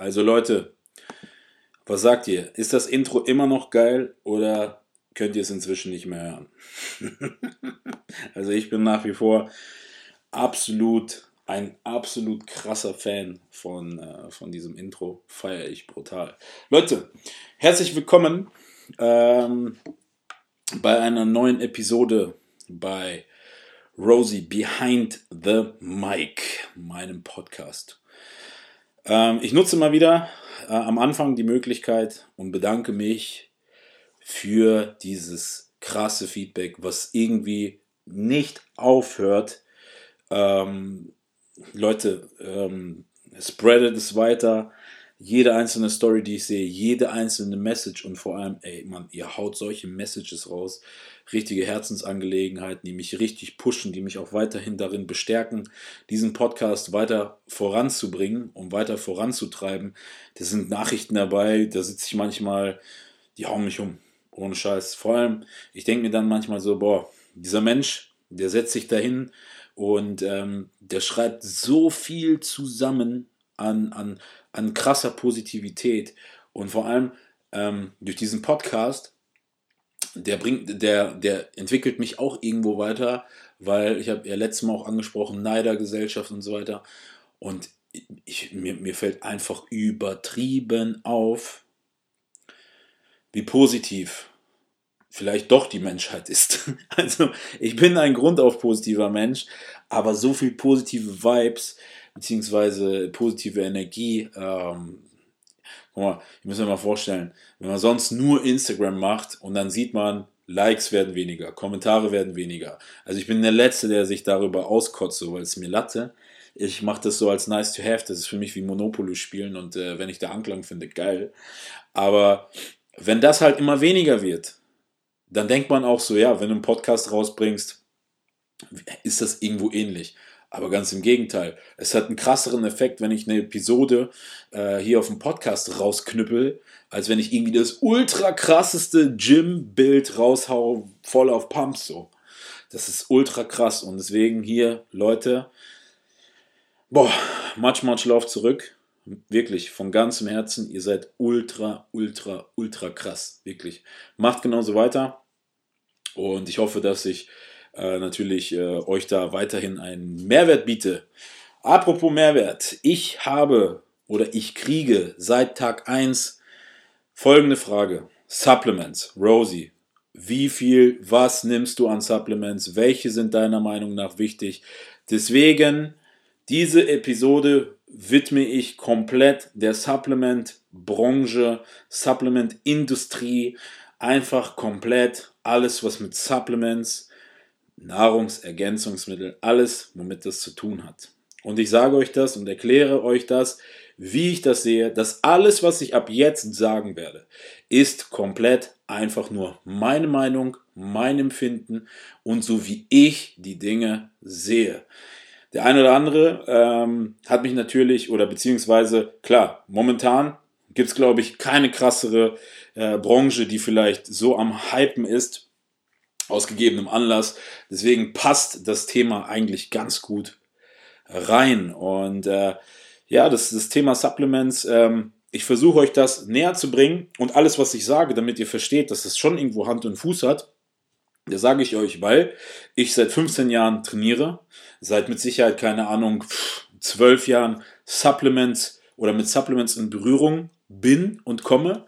Also Leute, was sagt ihr? Ist das Intro immer noch geil oder könnt ihr es inzwischen nicht mehr hören? also ich bin nach wie vor absolut ein absolut krasser Fan von, äh, von diesem Intro. Feiere ich brutal. Leute, herzlich willkommen ähm, bei einer neuen Episode bei Rosie Behind the Mic, meinem Podcast. Ähm, ich nutze mal wieder äh, am Anfang die Möglichkeit und bedanke mich für dieses krasse Feedback, was irgendwie nicht aufhört. Ähm, Leute, ähm, spreadet es weiter. Jede einzelne Story, die ich sehe, jede einzelne Message und vor allem, ey, Mann, ihr haut solche Messages raus. Richtige Herzensangelegenheiten, die mich richtig pushen, die mich auch weiterhin darin bestärken, diesen Podcast weiter voranzubringen und weiter voranzutreiben. Da sind Nachrichten dabei, da sitze ich manchmal, die hauen mich um. Ohne Scheiß. Vor allem, ich denke mir dann manchmal so, boah, dieser Mensch, der setzt sich dahin und ähm, der schreibt so viel zusammen an, an, an krasser Positivität. Und vor allem ähm, durch diesen Podcast, der bringt, der, der entwickelt mich auch irgendwo weiter, weil ich habe ja letztes Mal auch angesprochen, Neidergesellschaft und so weiter. Und ich, mir, mir fällt einfach übertrieben auf, wie positiv vielleicht doch die Menschheit ist. Also ich bin ein grundauf positiver Mensch, aber so viel positive Vibes beziehungsweise positive Energie. Ähm, guck mal, ich muss mir mal vorstellen, wenn man sonst nur Instagram macht und dann sieht man, Likes werden weniger, Kommentare werden weniger. Also ich bin der Letzte, der sich darüber auskotzt, weil es mir latte. Ich mache das so als nice to have. Das ist für mich wie Monopoly spielen und äh, wenn ich da Anklang finde, geil. Aber wenn das halt immer weniger wird, dann denkt man auch so, ja, wenn du einen Podcast rausbringst, ist das irgendwo ähnlich. Aber ganz im Gegenteil. Es hat einen krasseren Effekt, wenn ich eine Episode äh, hier auf dem Podcast rausknüppel, als wenn ich irgendwie das ultra krasseste Gym-Bild raushau, voll auf Pumps so. Das ist ultra krass. Und deswegen hier, Leute, boah, much, much Love zurück. Wirklich, von ganzem Herzen, ihr seid ultra, ultra, ultra krass. Wirklich. Macht genauso weiter. Und ich hoffe, dass ich äh, natürlich äh, euch da weiterhin einen Mehrwert biete. Apropos Mehrwert. Ich habe oder ich kriege seit Tag 1 folgende Frage. Supplements. Rosie, wie viel, was nimmst du an Supplements? Welche sind deiner Meinung nach wichtig? Deswegen, diese Episode widme ich komplett der Supplement-Branche, Supplement-Industrie, einfach komplett alles, was mit Supplements, Nahrungsergänzungsmittel, alles, womit das zu tun hat. Und ich sage euch das und erkläre euch das, wie ich das sehe, dass alles, was ich ab jetzt sagen werde, ist komplett einfach nur meine Meinung, mein Empfinden und so wie ich die Dinge sehe. Der eine oder andere ähm, hat mich natürlich, oder beziehungsweise, klar, momentan gibt es, glaube ich, keine krassere äh, Branche, die vielleicht so am Hypen ist, aus gegebenem Anlass. Deswegen passt das Thema eigentlich ganz gut rein. Und äh, ja, das, das Thema Supplements, ähm, ich versuche euch das näher zu bringen und alles, was ich sage, damit ihr versteht, dass es schon irgendwo Hand und Fuß hat. Das sage ich euch, weil ich seit 15 Jahren trainiere, seit mit Sicherheit, keine Ahnung, 12 Jahren Supplements oder mit Supplements in Berührung bin und komme.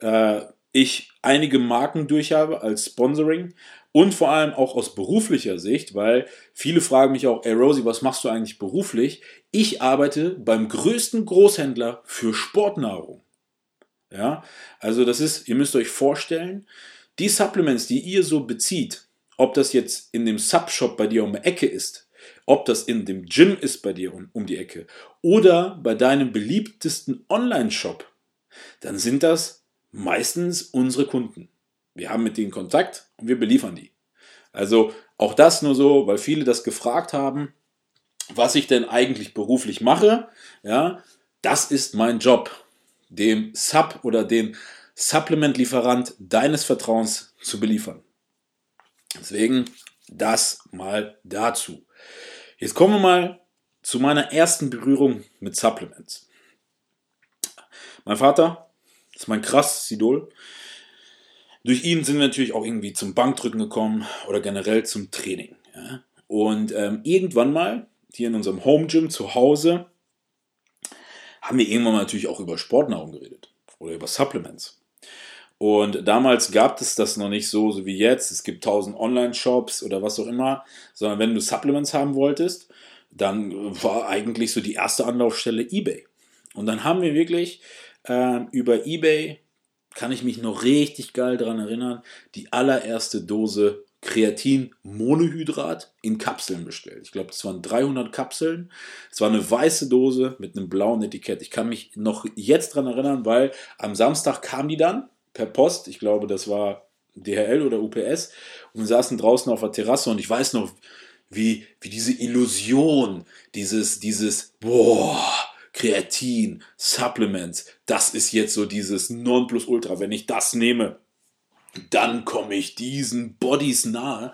Äh, ich einige Marken durch als Sponsoring und vor allem auch aus beruflicher Sicht, weil viele fragen mich auch, ey Rosie, was machst du eigentlich beruflich? Ich arbeite beim größten Großhändler für Sportnahrung. Ja, also das ist, ihr müsst euch vorstellen, die Supplements, die ihr so bezieht, ob das jetzt in dem Subshop bei dir um die Ecke ist ob das in dem Gym ist bei dir um die Ecke oder bei deinem beliebtesten Online-Shop, dann sind das meistens unsere Kunden. Wir haben mit denen Kontakt und wir beliefern die. Also auch das nur so, weil viele das gefragt haben, was ich denn eigentlich beruflich mache. Ja, das ist mein Job, dem Sub oder den Supplement-Lieferant deines Vertrauens zu beliefern. Deswegen das mal dazu. Jetzt kommen wir mal zu meiner ersten Berührung mit Supplements. Mein Vater ist mein krasses Idol. Durch ihn sind wir natürlich auch irgendwie zum Bankdrücken gekommen oder generell zum Training. Ja. Und ähm, irgendwann mal, hier in unserem Home Gym zu Hause, haben wir irgendwann mal natürlich auch über Sportnahrung geredet oder über Supplements. Und damals gab es das noch nicht so, so wie jetzt. Es gibt tausend Online-Shops oder was auch immer, sondern wenn du Supplements haben wolltest, dann war eigentlich so die erste Anlaufstelle eBay. Und dann haben wir wirklich äh, über eBay, kann ich mich noch richtig geil daran erinnern, die allererste Dose Kreatin-Monohydrat in Kapseln bestellt. Ich glaube, das waren 300 Kapseln. Es war eine weiße Dose mit einem blauen Etikett. Ich kann mich noch jetzt daran erinnern, weil am Samstag kam die dann per Post. Ich glaube, das war DHL oder UPS. Und wir saßen draußen auf der Terrasse und ich weiß noch, wie, wie diese Illusion, dieses, dieses, boah, Kreatin, Supplements, das ist jetzt so dieses Nonplusultra. Wenn ich das nehme, dann komme ich diesen Bodies nahe,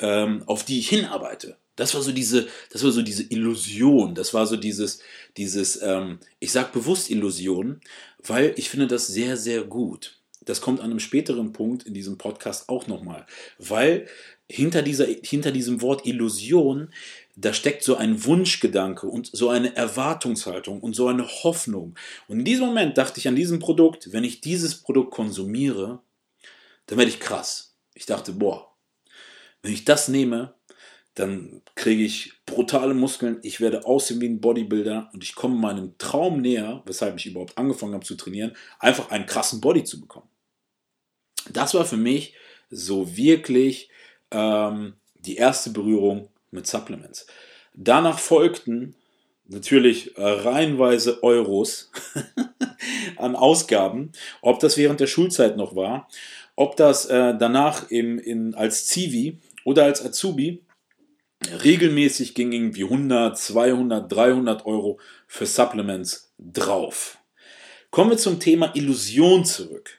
ähm, auf die ich hinarbeite. Das war so diese, das war so diese Illusion, das war so dieses, dieses, ähm, ich sag bewusst Illusion, weil ich finde das sehr, sehr gut. Das kommt an einem späteren Punkt in diesem Podcast auch nochmal, weil hinter, dieser, hinter diesem Wort Illusion, da steckt so ein Wunschgedanke und so eine Erwartungshaltung und so eine Hoffnung. Und in diesem Moment dachte ich an diesem Produkt, wenn ich dieses Produkt konsumiere, dann werde ich krass. Ich dachte, boah, wenn ich das nehme, dann kriege ich brutale Muskeln, ich werde aussehen wie ein Bodybuilder und ich komme meinem Traum näher, weshalb ich überhaupt angefangen habe zu trainieren, einfach einen krassen Body zu bekommen. Das war für mich so wirklich ähm, die erste Berührung mit Supplements. Danach folgten natürlich äh, reihenweise Euros an Ausgaben, ob das während der Schulzeit noch war ob das äh, danach im, in, als Zivi oder als Azubi regelmäßig ging irgendwie 100, 200, 300 Euro für Supplements drauf. Kommen wir zum Thema Illusion zurück.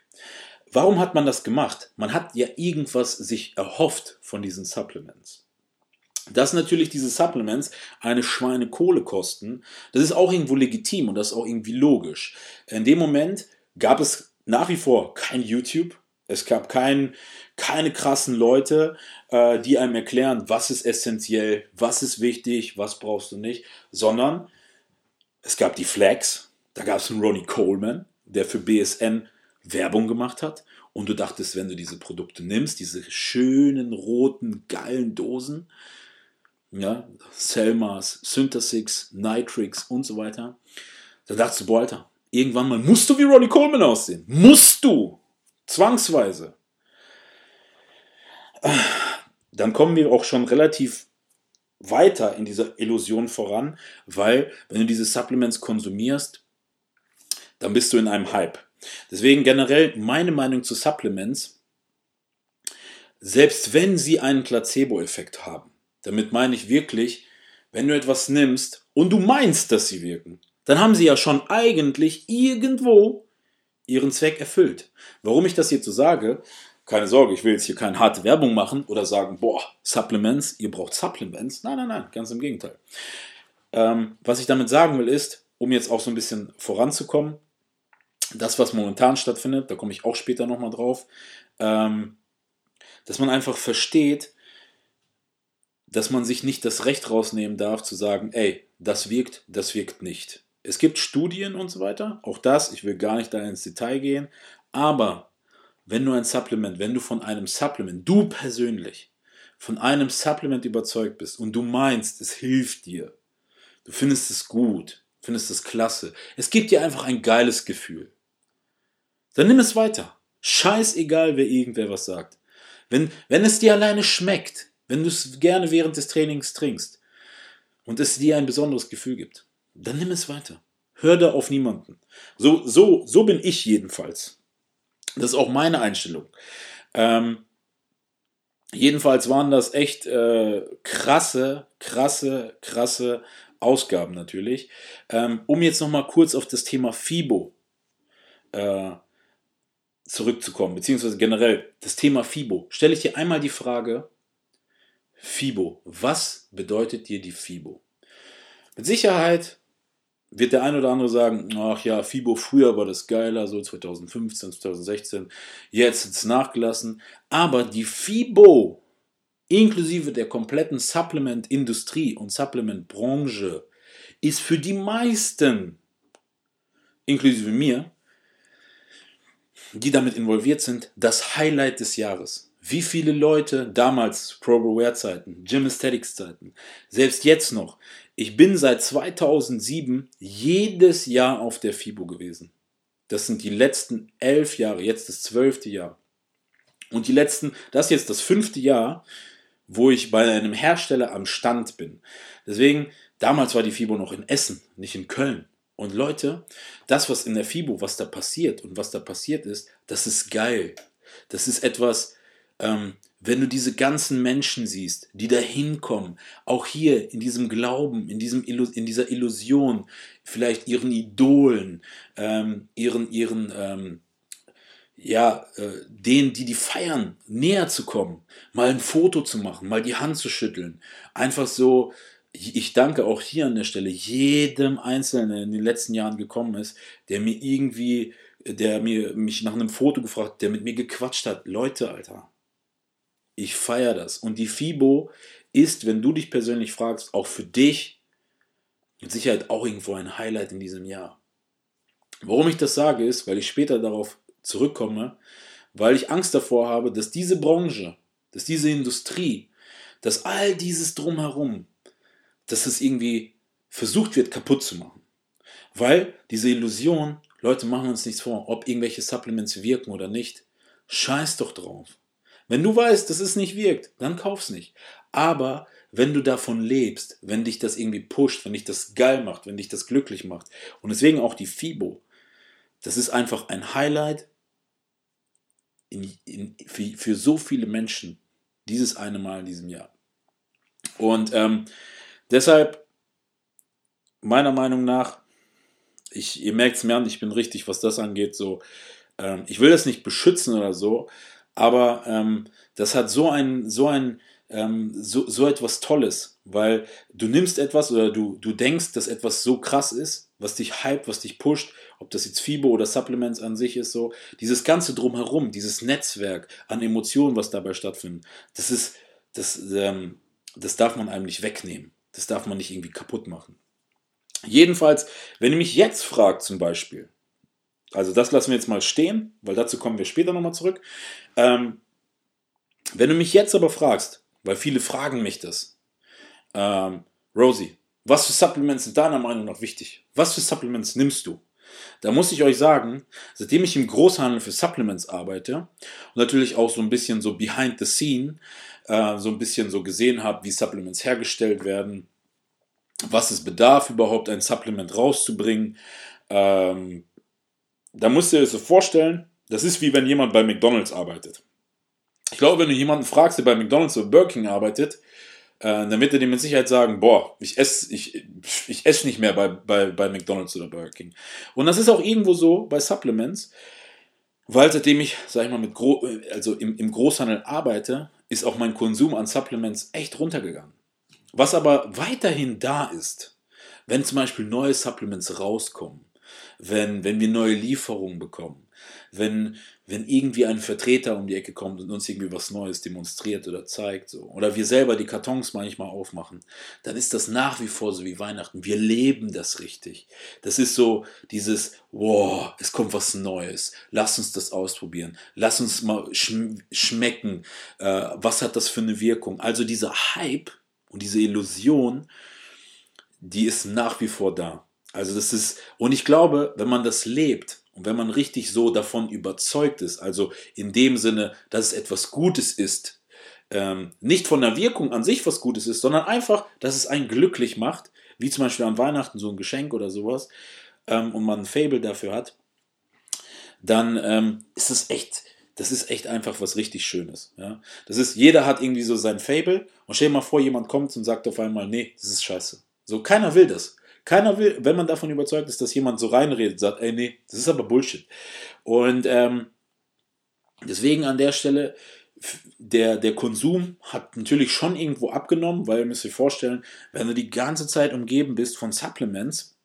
Warum hat man das gemacht? Man hat ja irgendwas sich erhofft von diesen Supplements. Dass natürlich diese Supplements eine Schweinekohle kosten, das ist auch irgendwo legitim und das ist auch irgendwie logisch. In dem Moment gab es nach wie vor kein YouTube, es gab kein, keine krassen Leute, äh, die einem erklären, was ist essentiell, was ist wichtig, was brauchst du nicht, sondern es gab die Flags, da gab es einen Ronnie Coleman, der für BSN Werbung gemacht hat. Und du dachtest, wenn du diese Produkte nimmst, diese schönen roten, geilen Dosen, ja, Selmas, Synthesix, Nitrix und so weiter, da dachtest du, boah, Alter, irgendwann mal musst du wie Ronnie Coleman aussehen. Musst du! Zwangsweise. Dann kommen wir auch schon relativ weiter in dieser Illusion voran, weil wenn du diese Supplements konsumierst, dann bist du in einem Hype. Deswegen generell meine Meinung zu Supplements, selbst wenn sie einen Placebo-Effekt haben, damit meine ich wirklich, wenn du etwas nimmst und du meinst, dass sie wirken, dann haben sie ja schon eigentlich irgendwo ihren Zweck erfüllt. Warum ich das jetzt so sage, keine Sorge, ich will jetzt hier keine harte Werbung machen oder sagen, boah, Supplements, ihr braucht Supplements. Nein, nein, nein, ganz im Gegenteil. Ähm, was ich damit sagen will, ist, um jetzt auch so ein bisschen voranzukommen, das, was momentan stattfindet, da komme ich auch später nochmal drauf, ähm, dass man einfach versteht, dass man sich nicht das Recht rausnehmen darf zu sagen, ey, das wirkt, das wirkt nicht. Es gibt Studien und so weiter, auch das, ich will gar nicht da ins Detail gehen, aber wenn du ein Supplement, wenn du von einem Supplement, du persönlich, von einem Supplement überzeugt bist und du meinst, es hilft dir, du findest es gut, findest es klasse, es gibt dir einfach ein geiles Gefühl, dann nimm es weiter. Scheißegal, wer irgendwer was sagt. Wenn, wenn es dir alleine schmeckt, wenn du es gerne während des Trainings trinkst, und es dir ein besonderes Gefühl gibt, dann nimm es weiter. Hör da auf niemanden. So, so, so bin ich jedenfalls. Das ist auch meine Einstellung. Ähm, jedenfalls waren das echt äh, krasse, krasse, krasse Ausgaben natürlich. Ähm, um jetzt nochmal kurz auf das Thema FIBO äh, zurückzukommen, beziehungsweise generell das Thema FIBO. Stelle ich dir einmal die Frage, FIBO, was bedeutet dir die FIBO? Mit Sicherheit wird der ein oder andere sagen, ach ja, FIBO früher war das geiler, so 2015, 2016, jetzt ist es nachgelassen. Aber die FIBO, inklusive der kompletten Supplement-Industrie und Supplement-Branche, ist für die meisten, inklusive mir, die damit involviert sind, das Highlight des Jahres. Wie viele Leute damals, Pro-Aware-Zeiten, Gym Aesthetics-Zeiten, selbst jetzt noch, ich bin seit 2007 jedes Jahr auf der FIBO gewesen. Das sind die letzten elf Jahre, jetzt das zwölfte Jahr. Und die letzten, das ist jetzt das fünfte Jahr, wo ich bei einem Hersteller am Stand bin. Deswegen, damals war die FIBO noch in Essen, nicht in Köln. Und Leute, das, was in der FIBO, was da passiert und was da passiert ist, das ist geil. Das ist etwas, ähm, wenn du diese ganzen Menschen siehst, die da hinkommen, auch hier in diesem Glauben, in, diesem in dieser Illusion, vielleicht ihren Idolen, ähm, ihren, ihren ähm, ja, äh, denen, die die feiern, näher zu kommen, mal ein Foto zu machen, mal die Hand zu schütteln, einfach so, ich danke auch hier an der Stelle jedem Einzelnen, der in den letzten Jahren gekommen ist, der mir irgendwie, der mir mich nach einem Foto gefragt, der mit mir gequatscht hat. Leute, Alter, ich feiere das. Und die FIBO ist, wenn du dich persönlich fragst, auch für dich mit Sicherheit auch irgendwo ein Highlight in diesem Jahr. Warum ich das sage, ist, weil ich später darauf zurückkomme, weil ich Angst davor habe, dass diese Branche, dass diese Industrie, dass all dieses drumherum, dass es irgendwie versucht wird, kaputt zu machen. Weil diese Illusion, Leute machen uns nichts vor, ob irgendwelche Supplements wirken oder nicht, scheiß doch drauf. Wenn du weißt, dass es nicht wirkt, dann kauf's nicht. Aber wenn du davon lebst, wenn dich das irgendwie pusht, wenn dich das geil macht, wenn dich das glücklich macht und deswegen auch die FIBO, das ist einfach ein Highlight in, in, für, für, so viele Menschen dieses eine Mal in diesem Jahr. Und ähm, deshalb, meiner Meinung nach, ich, ihr merkt es mir an, ich bin richtig, was das angeht, so, ähm, ich will das nicht beschützen oder so, aber ähm, das hat so ein, so ein, ähm, so, so etwas Tolles, weil du nimmst etwas oder du, du denkst, dass etwas so krass ist, was dich hype, was dich pusht, ob das jetzt FIBO oder Supplements an sich ist, so, dieses ganze Drumherum, dieses Netzwerk an Emotionen, was dabei stattfindet, das ist, das, ähm, das darf man einem nicht wegnehmen. Das darf man nicht irgendwie kaputt machen. Jedenfalls, wenn ihr mich jetzt fragt zum Beispiel, also das lassen wir jetzt mal stehen, weil dazu kommen wir später nochmal zurück. Ähm, wenn du mich jetzt aber fragst, weil viele fragen mich das, ähm, Rosie, was für Supplements sind deiner Meinung nach wichtig? Was für Supplements nimmst du? Da muss ich euch sagen, seitdem ich im Großhandel für Supplements arbeite und natürlich auch so ein bisschen so behind the scene, äh, so ein bisschen so gesehen habe, wie Supplements hergestellt werden, was es bedarf, überhaupt ein Supplement rauszubringen, ähm, da musst du dir das so vorstellen, das ist wie wenn jemand bei McDonalds arbeitet. Ich glaube, wenn du jemanden fragst, der bei McDonalds oder Burger King arbeitet, äh, dann wird er dir mit Sicherheit sagen, boah, ich esse ich, ich ess nicht mehr bei, bei, bei McDonalds oder Burger King. Und das ist auch irgendwo so bei Supplements, weil seitdem ich, sag ich mal, mit Gro also im, im Großhandel arbeite, ist auch mein Konsum an Supplements echt runtergegangen. Was aber weiterhin da ist, wenn zum Beispiel neue Supplements rauskommen, wenn, wenn wir neue Lieferungen bekommen, wenn, wenn irgendwie ein Vertreter um die Ecke kommt und uns irgendwie was Neues demonstriert oder zeigt, so, oder wir selber die Kartons manchmal aufmachen, dann ist das nach wie vor so wie Weihnachten. Wir leben das richtig. Das ist so dieses, wow, es kommt was Neues. Lass uns das ausprobieren. Lass uns mal schm schmecken. Äh, was hat das für eine Wirkung? Also dieser Hype und diese Illusion, die ist nach wie vor da. Also das ist, und ich glaube, wenn man das lebt und wenn man richtig so davon überzeugt ist, also in dem Sinne, dass es etwas Gutes ist, ähm, nicht von der Wirkung an sich was Gutes ist, sondern einfach, dass es einen glücklich macht, wie zum Beispiel an Weihnachten so ein Geschenk oder sowas, ähm, und man ein Fable dafür hat, dann ähm, ist es echt, das ist echt einfach was richtig Schönes. Ja? Das ist, jeder hat irgendwie so sein Fable und stell dir mal vor, jemand kommt und sagt auf einmal, nee, das ist scheiße. So, keiner will das. Keiner will, wenn man davon überzeugt ist, dass jemand so reinredet, sagt, ey, nee, das ist aber Bullshit. Und ähm, deswegen an der Stelle, der, der Konsum hat natürlich schon irgendwo abgenommen, weil ihr müsst euch vorstellen, wenn du die ganze Zeit umgeben bist von Supplements,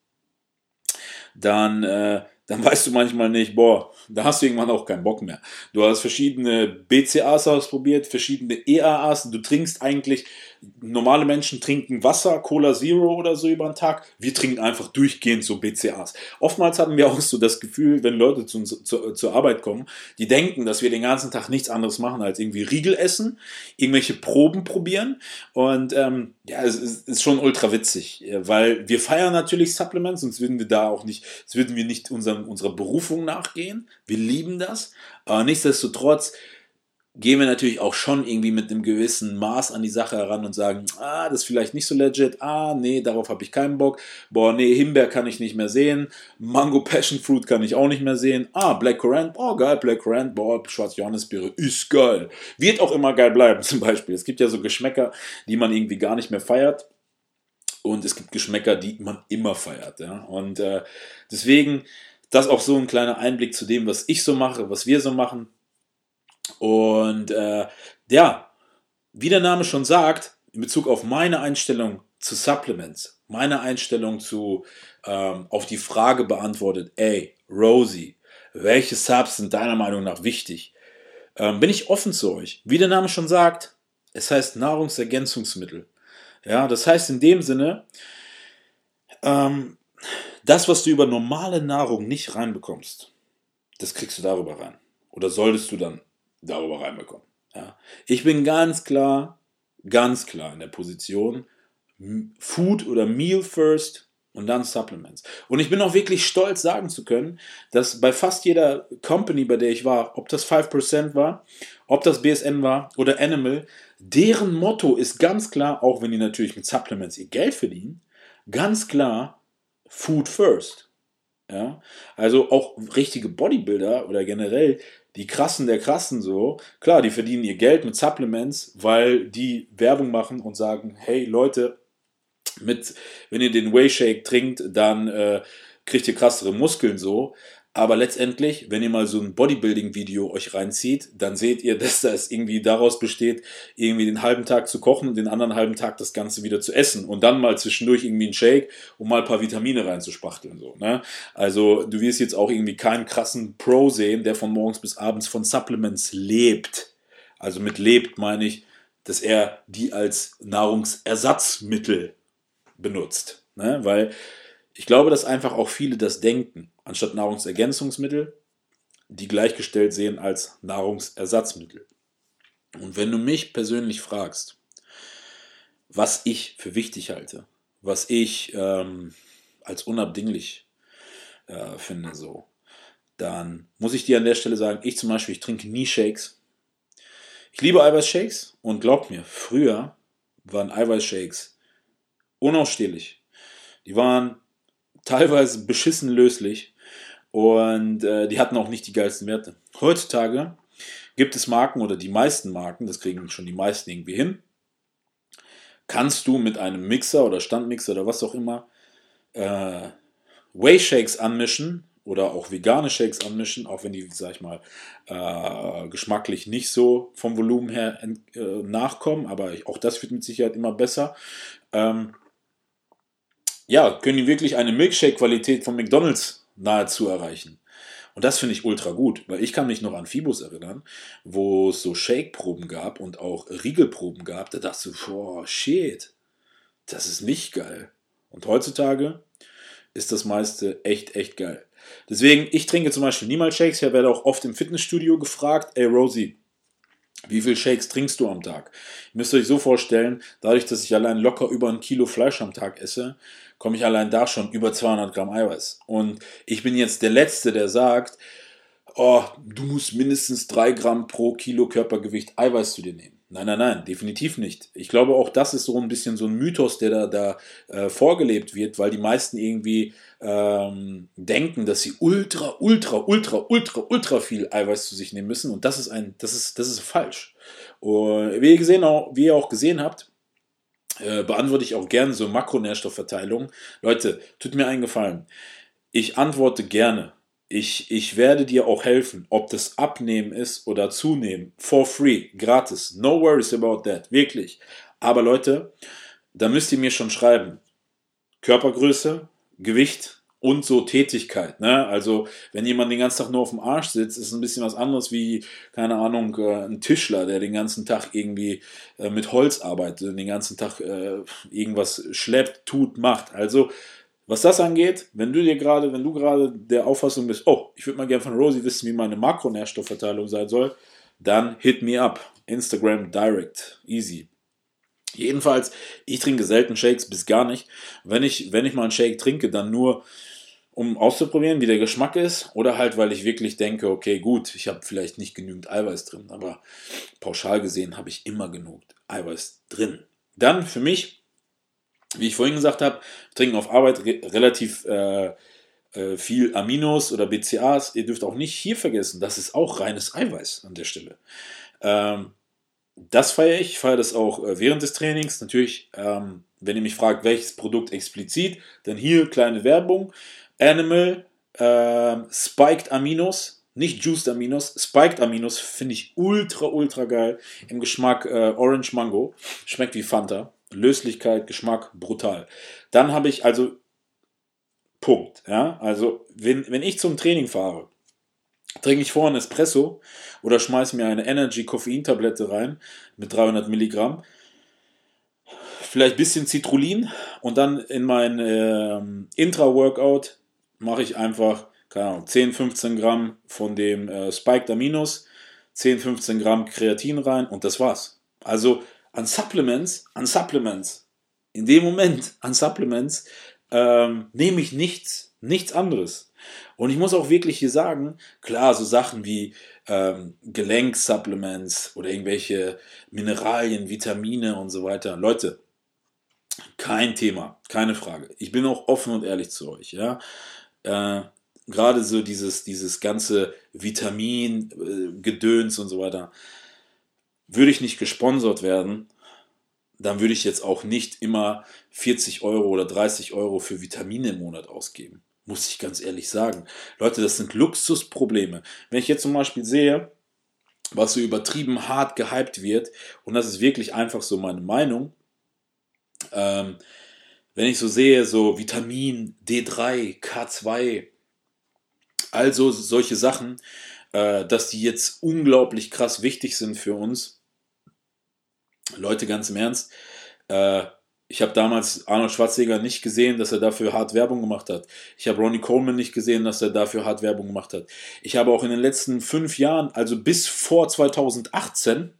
dann äh, dann weißt du manchmal nicht, boah, da hast du irgendwann auch keinen Bock mehr. Du hast verschiedene BCAs ausprobiert, verschiedene EAAs, du trinkst eigentlich, normale Menschen trinken Wasser, Cola Zero oder so über den Tag, wir trinken einfach durchgehend so BCAs. Oftmals hatten wir auch so das Gefühl, wenn Leute zu, zu, zur Arbeit kommen, die denken, dass wir den ganzen Tag nichts anderes machen, als irgendwie Riegel essen, irgendwelche Proben probieren und ähm, ja, es ist, ist schon ultra witzig, weil wir feiern natürlich Supplements, sonst würden wir da auch nicht, sonst würden wir nicht unserem, unserer Berufung nachgehen. Wir lieben das. Aber nichtsdestotrotz gehen wir natürlich auch schon irgendwie mit einem gewissen Maß an die Sache heran und sagen, ah, das ist vielleicht nicht so legit, ah, nee, darauf habe ich keinen Bock, boah, nee, Himbeer kann ich nicht mehr sehen, Mango Passion Fruit kann ich auch nicht mehr sehen, ah, Black Currant, oh geil, Black Currant, boah, schwarze Johannisbeere, ist geil. Wird auch immer geil bleiben, zum Beispiel. Es gibt ja so Geschmäcker, die man irgendwie gar nicht mehr feiert. Und es gibt Geschmäcker, die man immer feiert. Ja? Und äh, deswegen das auch so ein kleiner Einblick zu dem, was ich so mache, was wir so machen. Und äh, ja, wie der Name schon sagt, in Bezug auf meine Einstellung zu Supplements, meine Einstellung zu ähm, auf die Frage beantwortet, ey, Rosie, welche Subs sind deiner Meinung nach wichtig? Ähm, bin ich offen zu euch. Wie der Name schon sagt, es heißt Nahrungsergänzungsmittel. Ja, das heißt in dem Sinne, ähm, das, was du über normale Nahrung nicht reinbekommst, das kriegst du darüber rein. Oder solltest du dann darüber reinbekommen. Ja. Ich bin ganz klar, ganz klar in der Position, Food oder Meal first und dann Supplements. Und ich bin auch wirklich stolz sagen zu können, dass bei fast jeder Company, bei der ich war, ob das 5% war, ob das BSN war oder Animal, deren Motto ist ganz klar, auch wenn die natürlich mit Supplements ihr Geld verdienen, ganz klar, Food First. Ja, also auch richtige Bodybuilder oder generell die krassen der krassen so, klar, die verdienen ihr Geld mit Supplements, weil die Werbung machen und sagen, hey Leute, mit, wenn ihr den Whey Shake trinkt, dann äh, kriegt ihr krassere Muskeln so. Aber letztendlich, wenn ihr mal so ein Bodybuilding-Video euch reinzieht, dann seht ihr, dass das irgendwie daraus besteht, irgendwie den halben Tag zu kochen und den anderen halben Tag das Ganze wieder zu essen und dann mal zwischendurch irgendwie einen Shake, um mal ein paar Vitamine reinzuspachteln. So, ne? Also du wirst jetzt auch irgendwie keinen krassen Pro sehen, der von morgens bis abends von Supplements lebt. Also mit lebt meine ich, dass er die als Nahrungsersatzmittel benutzt. Ne? Weil ich glaube, dass einfach auch viele das denken anstatt Nahrungsergänzungsmittel, die gleichgestellt sehen als Nahrungsersatzmittel. Und wenn du mich persönlich fragst, was ich für wichtig halte, was ich ähm, als unabdinglich äh, finde, so, dann muss ich dir an der Stelle sagen, ich zum Beispiel, ich trinke nie Shakes. Ich liebe Eiweißshakes und glaubt mir, früher waren Eiweißshakes unausstehlich. Die waren teilweise beschissen löslich und äh, die hatten auch nicht die geilsten Werte. Heutzutage gibt es Marken oder die meisten Marken, das kriegen schon die meisten irgendwie hin, kannst du mit einem Mixer oder Standmixer oder was auch immer äh, Whey Shakes anmischen oder auch vegane Shakes anmischen, auch wenn die, sag ich mal, äh, geschmacklich nicht so vom Volumen her äh, nachkommen, aber auch das wird mit Sicherheit immer besser. Ähm, ja, können die wirklich eine Milkshake-Qualität von McDonalds nahezu erreichen. Und das finde ich ultra gut, weil ich kann mich noch an Fibus erinnern, wo es so Shake-Proben gab und auch Riegelproben gab. Da dachte ich, boah, shit, das ist nicht geil. Und heutzutage ist das meiste echt, echt geil. Deswegen, ich trinke zum Beispiel niemals Shakes. Ich werde auch oft im Fitnessstudio gefragt, ey Rosie, wie viel Shakes trinkst du am Tag? Ihr müsst euch so vorstellen, dadurch, dass ich allein locker über ein Kilo Fleisch am Tag esse, komme ich allein da schon über 200 Gramm Eiweiß. Und ich bin jetzt der Letzte, der sagt, oh, du musst mindestens 3 Gramm pro Kilo Körpergewicht Eiweiß zu dir nehmen. Nein, nein, nein, definitiv nicht. Ich glaube, auch das ist so ein bisschen so ein Mythos, der da, da äh, vorgelebt wird, weil die meisten irgendwie ähm, denken, dass sie ultra, ultra, ultra, ultra, ultra viel Eiweiß zu sich nehmen müssen. Und das ist ein, das ist, das ist falsch. Und wie ihr gesehen, auch, wie ihr auch gesehen habt, äh, beantworte ich auch gerne so Makronährstoffverteilung. Leute, tut mir einen Gefallen. Ich antworte gerne ich, ich werde dir auch helfen, ob das Abnehmen ist oder Zunehmen, for free, gratis. No worries about that, wirklich. Aber Leute, da müsst ihr mir schon schreiben. Körpergröße, Gewicht und so Tätigkeit. Ne? Also, wenn jemand den ganzen Tag nur auf dem Arsch sitzt, ist ein bisschen was anderes wie, keine Ahnung, äh, ein Tischler, der den ganzen Tag irgendwie äh, mit Holz arbeitet, den ganzen Tag äh, irgendwas schleppt, tut, macht. Also, was das angeht, wenn du dir gerade, wenn du gerade der Auffassung bist, oh, ich würde mal gerne von Rosie wissen, wie meine Makronährstoffverteilung sein soll, dann hit me up. Instagram direct. Easy. Jedenfalls, ich trinke selten Shakes, bis gar nicht. Wenn ich, wenn ich mal einen Shake trinke, dann nur, um auszuprobieren, wie der Geschmack ist, oder halt, weil ich wirklich denke, okay, gut, ich habe vielleicht nicht genügend Eiweiß drin, aber pauschal gesehen habe ich immer genug Eiweiß drin. Dann für mich wie ich vorhin gesagt habe, trinken auf Arbeit re relativ äh, äh, viel Aminos oder BCAAs. Ihr dürft auch nicht hier vergessen, das ist auch reines Eiweiß an der Stelle. Ähm, das feiere ich, feiere das auch äh, während des Trainings. Natürlich, ähm, wenn ihr mich fragt, welches Produkt explizit, dann hier kleine Werbung. Animal äh, Spiked Aminos, nicht Juiced Aminos, Spiked Aminos finde ich ultra, ultra geil. Im Geschmack äh, Orange Mango. Schmeckt wie Fanta. Löslichkeit, Geschmack, brutal. Dann habe ich also Punkt. Ja? Also, wenn, wenn ich zum Training fahre, trinke ich vorher einen Espresso oder schmeiße mir eine Energy Koffeintablette rein mit 300 Milligramm, vielleicht ein bisschen Citrullin und dann in mein äh, Intra-Workout mache ich einfach, keine Ahnung, 10, 15 Gramm von dem äh, Spiked Aminos, 10, 15 Gramm Kreatin rein und das war's. Also an Supplements, an Supplements, in dem Moment an Supplements ähm, nehme ich nichts, nichts anderes. Und ich muss auch wirklich hier sagen, klar, so Sachen wie ähm, Gelenksupplements oder irgendwelche Mineralien, Vitamine und so weiter. Leute, kein Thema, keine Frage. Ich bin auch offen und ehrlich zu euch. Ja, äh, gerade so dieses dieses ganze Vitamin-Gedöns äh, und so weiter würde ich nicht gesponsert werden, dann würde ich jetzt auch nicht immer 40 Euro oder 30 Euro für Vitamine im Monat ausgeben. Muss ich ganz ehrlich sagen. Leute, das sind Luxusprobleme. Wenn ich jetzt zum Beispiel sehe, was so übertrieben hart gehypt wird, und das ist wirklich einfach so meine Meinung, ähm, wenn ich so sehe, so Vitamin D3, K2, also solche Sachen, äh, dass die jetzt unglaublich krass wichtig sind für uns, Leute, ganz im Ernst, äh, ich habe damals Arnold Schwarzenegger nicht gesehen, dass er dafür hart Werbung gemacht hat. Ich habe Ronnie Coleman nicht gesehen, dass er dafür hart Werbung gemacht hat. Ich habe auch in den letzten fünf Jahren, also bis vor 2018,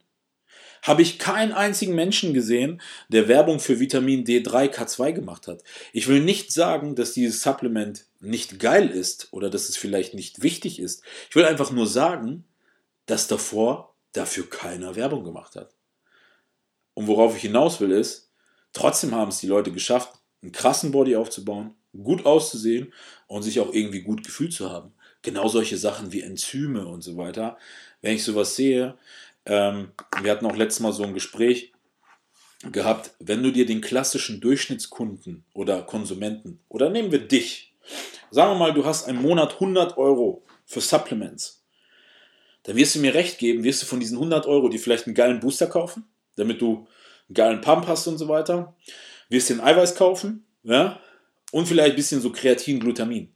habe ich keinen einzigen Menschen gesehen, der Werbung für Vitamin D3, K2 gemacht hat. Ich will nicht sagen, dass dieses Supplement nicht geil ist oder dass es vielleicht nicht wichtig ist. Ich will einfach nur sagen, dass davor dafür keiner Werbung gemacht hat. Und worauf ich hinaus will, ist, trotzdem haben es die Leute geschafft, einen krassen Body aufzubauen, gut auszusehen und sich auch irgendwie gut gefühlt zu haben. Genau solche Sachen wie Enzyme und so weiter. Wenn ich sowas sehe, ähm, wir hatten auch letztes Mal so ein Gespräch gehabt, wenn du dir den klassischen Durchschnittskunden oder Konsumenten oder nehmen wir dich, sagen wir mal, du hast einen Monat 100 Euro für Supplements, dann wirst du mir recht geben, wirst du von diesen 100 Euro dir vielleicht einen geilen Booster kaufen? Damit du einen geilen Pump hast und so weiter. Wirst den Eiweiß kaufen, ja, und vielleicht ein bisschen so Kreatin, Glutamin.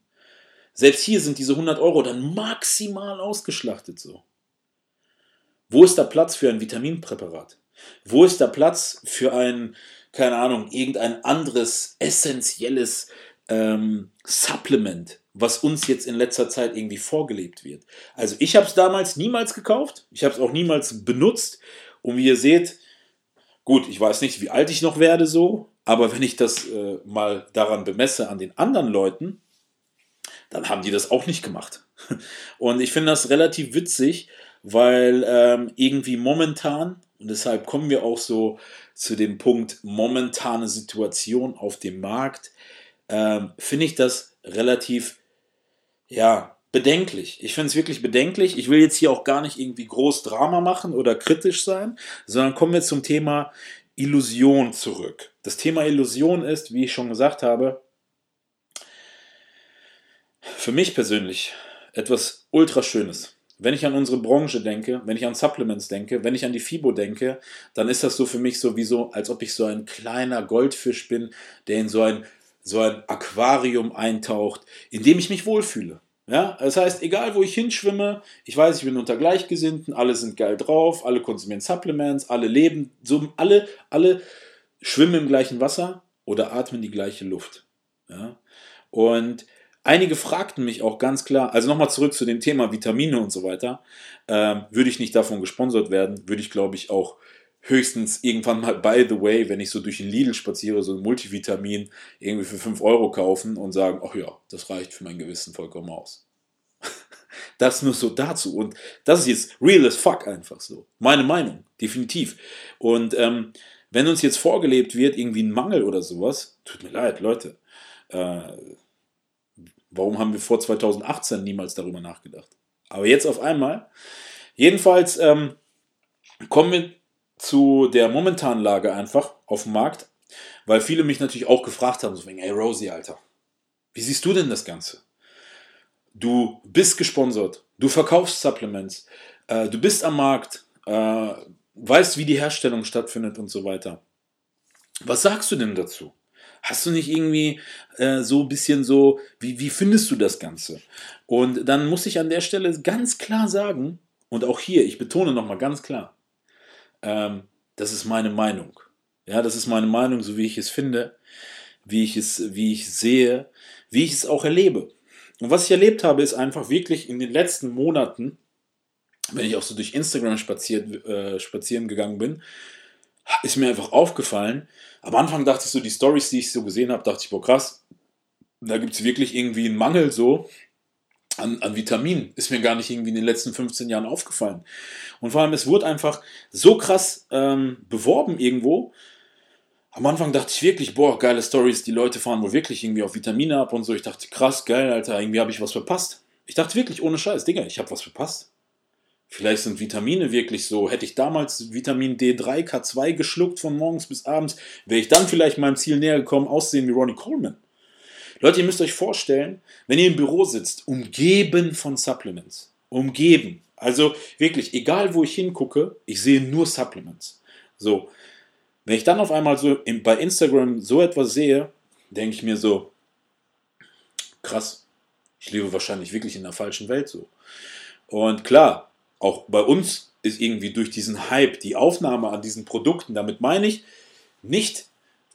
Selbst hier sind diese 100 Euro dann maximal ausgeschlachtet so. Wo ist da Platz für ein Vitaminpräparat? Wo ist da Platz für ein, keine Ahnung, irgendein anderes essentielles ähm, Supplement, was uns jetzt in letzter Zeit irgendwie vorgelebt wird? Also ich habe es damals niemals gekauft, ich habe es auch niemals benutzt und wie ihr seht, Gut, ich weiß nicht, wie alt ich noch werde so, aber wenn ich das äh, mal daran bemesse an den anderen Leuten, dann haben die das auch nicht gemacht. Und ich finde das relativ witzig, weil ähm, irgendwie momentan, Und deshalb kommen wir auch so zu dem Punkt momentane Situation auf dem Markt. Ähm, finde ich das relativ, ja, bedenklich. Ich finde es wirklich bedenklich. Ich will jetzt hier auch gar nicht irgendwie groß Drama machen oder kritisch sein, sondern kommen wir zum Thema Illusion zurück. Das Thema Illusion ist, wie ich schon gesagt habe, für mich persönlich etwas ultra Schönes. Wenn ich an unsere Branche denke, wenn ich an Supplements denke, wenn ich an die FIBO denke, dann ist das so für mich so wie so, als ob ich so ein kleiner Goldfisch bin, der in so ein, so ein Aquarium eintaucht, in dem ich mich wohlfühle. Ja, das heißt, egal wo ich hinschwimme, ich weiß, ich bin unter Gleichgesinnten, alle sind geil drauf, alle konsumieren Supplements, alle leben, so, alle, alle schwimmen im gleichen Wasser oder atmen die gleiche Luft. Ja? Und einige fragten mich auch ganz klar, also nochmal zurück zu dem Thema Vitamine und so weiter, ähm, würde ich nicht davon gesponsert werden, würde ich glaube ich auch höchstens irgendwann mal, by the way, wenn ich so durch den Lidl spaziere, so ein Multivitamin irgendwie für 5 Euro kaufen und sagen, ach ja, das reicht für mein Gewissen vollkommen aus. das nur so dazu. Und das ist jetzt real as fuck einfach so. Meine Meinung, definitiv. Und ähm, wenn uns jetzt vorgelebt wird, irgendwie ein Mangel oder sowas, tut mir leid, Leute. Äh, warum haben wir vor 2018 niemals darüber nachgedacht? Aber jetzt auf einmal. Jedenfalls ähm, kommen wir zu der momentanen Lage einfach auf dem Markt, weil viele mich natürlich auch gefragt haben, so wegen, ey Rosie, Alter, wie siehst du denn das Ganze? Du bist gesponsert, du verkaufst Supplements, äh, du bist am Markt, äh, weißt, wie die Herstellung stattfindet und so weiter. Was sagst du denn dazu? Hast du nicht irgendwie äh, so ein bisschen so, wie, wie findest du das Ganze? Und dann muss ich an der Stelle ganz klar sagen, und auch hier, ich betone nochmal ganz klar, ähm, das ist meine Meinung. Ja, das ist meine Meinung, so wie ich es finde, wie ich es, wie ich sehe, wie ich es auch erlebe. Und was ich erlebt habe, ist einfach wirklich in den letzten Monaten, wenn ich auch so durch Instagram spaziert, äh, spazieren gegangen bin, ist mir einfach aufgefallen. Am Anfang dachte ich so, die Stories, die ich so gesehen habe, dachte ich, boah, krass, da gibt es wirklich irgendwie einen Mangel so an, an Vitaminen. Ist mir gar nicht irgendwie in den letzten 15 Jahren aufgefallen. Und vor allem, es wurde einfach so krass ähm, beworben irgendwo. Am Anfang dachte ich wirklich, boah, geile Stories, die Leute fahren wohl wirklich irgendwie auf Vitamine ab und so. Ich dachte, krass, geil, Alter, irgendwie habe ich was verpasst. Ich dachte wirklich, ohne Scheiß, Digga, ich habe was verpasst. Vielleicht sind Vitamine wirklich so. Hätte ich damals Vitamin D3, K2 geschluckt von morgens bis abends, wäre ich dann vielleicht meinem Ziel näher gekommen, aussehen wie Ronnie Coleman. Leute, ihr müsst euch vorstellen, wenn ihr im Büro sitzt, umgeben von Supplements. Umgeben. Also wirklich, egal wo ich hingucke, ich sehe nur Supplements. So. Wenn ich dann auf einmal so bei Instagram so etwas sehe, denke ich mir so, krass, ich lebe wahrscheinlich wirklich in der falschen Welt so. Und klar, auch bei uns ist irgendwie durch diesen Hype die Aufnahme an diesen Produkten, damit meine ich nicht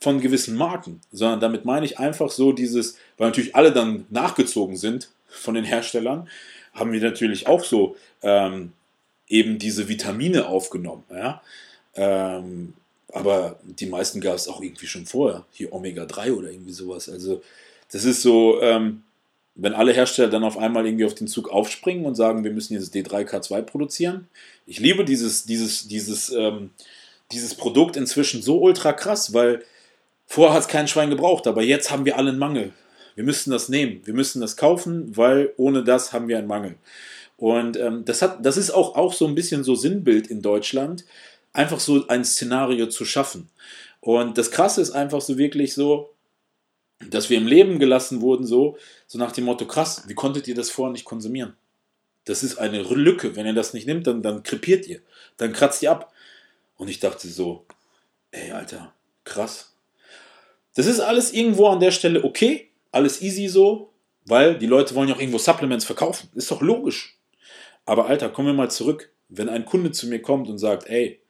von gewissen Marken, sondern damit meine ich einfach so dieses, weil natürlich alle dann nachgezogen sind von den Herstellern, haben wir natürlich auch so ähm, eben diese Vitamine aufgenommen. Ja? Ähm, aber die meisten gab es auch irgendwie schon vorher, hier Omega-3 oder irgendwie sowas. Also das ist so, ähm, wenn alle Hersteller dann auf einmal irgendwie auf den Zug aufspringen und sagen, wir müssen jetzt D3K2 produzieren. Ich liebe dieses, dieses, dieses, ähm, dieses Produkt inzwischen so ultra krass, weil Vorher hat es kein Schwein gebraucht, aber jetzt haben wir alle einen Mangel. Wir müssen das nehmen, wir müssen das kaufen, weil ohne das haben wir einen Mangel. Und ähm, das, hat, das ist auch, auch so ein bisschen so Sinnbild in Deutschland, einfach so ein Szenario zu schaffen. Und das Krasse ist einfach so wirklich so, dass wir im Leben gelassen wurden, so, so nach dem Motto, krass, wie konntet ihr das vorher nicht konsumieren? Das ist eine Lücke. Wenn ihr das nicht nimmt, dann, dann krepiert ihr. Dann kratzt ihr ab. Und ich dachte so, ey, Alter, krass. Das ist alles irgendwo an der Stelle okay, alles easy so, weil die Leute wollen ja auch irgendwo Supplements verkaufen. Ist doch logisch. Aber Alter, kommen wir mal zurück. Wenn ein Kunde zu mir kommt und sagt, ey,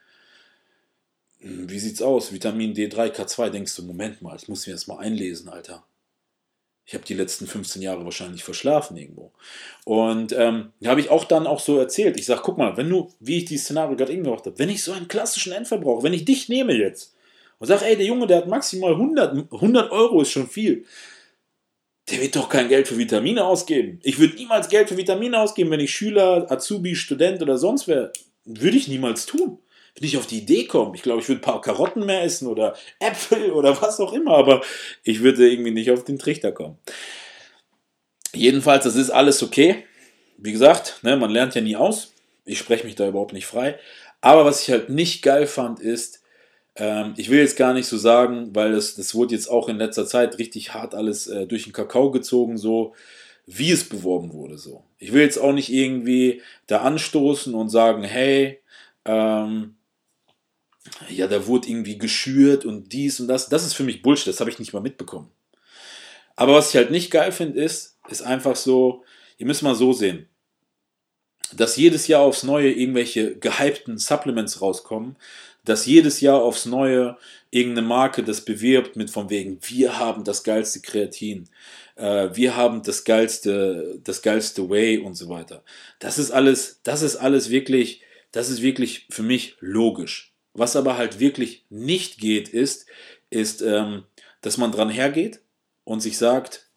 hm, wie sieht's aus? Vitamin D3, K2, denkst du, Moment mal, ich muss mir das mal einlesen, Alter. Ich habe die letzten 15 Jahre wahrscheinlich verschlafen irgendwo. Und ähm, habe ich auch dann auch so erzählt. Ich sage, guck mal, wenn du, wie ich die Szenario gerade eben gemacht habe, wenn ich so einen klassischen Endverbraucher, wenn ich dich nehme jetzt, und sag, ey, der Junge, der hat maximal 100, 100 Euro, ist schon viel. Der wird doch kein Geld für Vitamine ausgeben. Ich würde niemals Geld für Vitamine ausgeben, wenn ich Schüler, Azubi, Student oder sonst wer. Würde ich niemals tun. nicht auf die Idee kommen. Ich glaube, ich würde ein paar Karotten mehr essen oder Äpfel oder was auch immer, aber ich würde irgendwie nicht auf den Trichter kommen. Jedenfalls, das ist alles okay. Wie gesagt, ne, man lernt ja nie aus. Ich spreche mich da überhaupt nicht frei. Aber was ich halt nicht geil fand, ist, ähm, ich will jetzt gar nicht so sagen, weil das, das wurde jetzt auch in letzter Zeit richtig hart alles äh, durch den Kakao gezogen, so wie es beworben wurde. So. Ich will jetzt auch nicht irgendwie da anstoßen und sagen, hey, ähm, ja, da wurde irgendwie geschürt und dies und das. Das ist für mich Bullshit, das habe ich nicht mal mitbekommen. Aber was ich halt nicht geil finde, ist, ist einfach so, ihr müsst mal so sehen, dass jedes Jahr aufs Neue irgendwelche gehypten Supplements rauskommen, dass jedes Jahr aufs Neue irgendeine Marke das bewirbt mit von wegen, wir haben das geilste Kreatin, äh, wir haben das geilste, das geilste Way und so weiter. Das ist alles, das ist alles wirklich, das ist wirklich für mich logisch. Was aber halt wirklich nicht geht, ist, ist, ähm, dass man dran hergeht und sich sagt,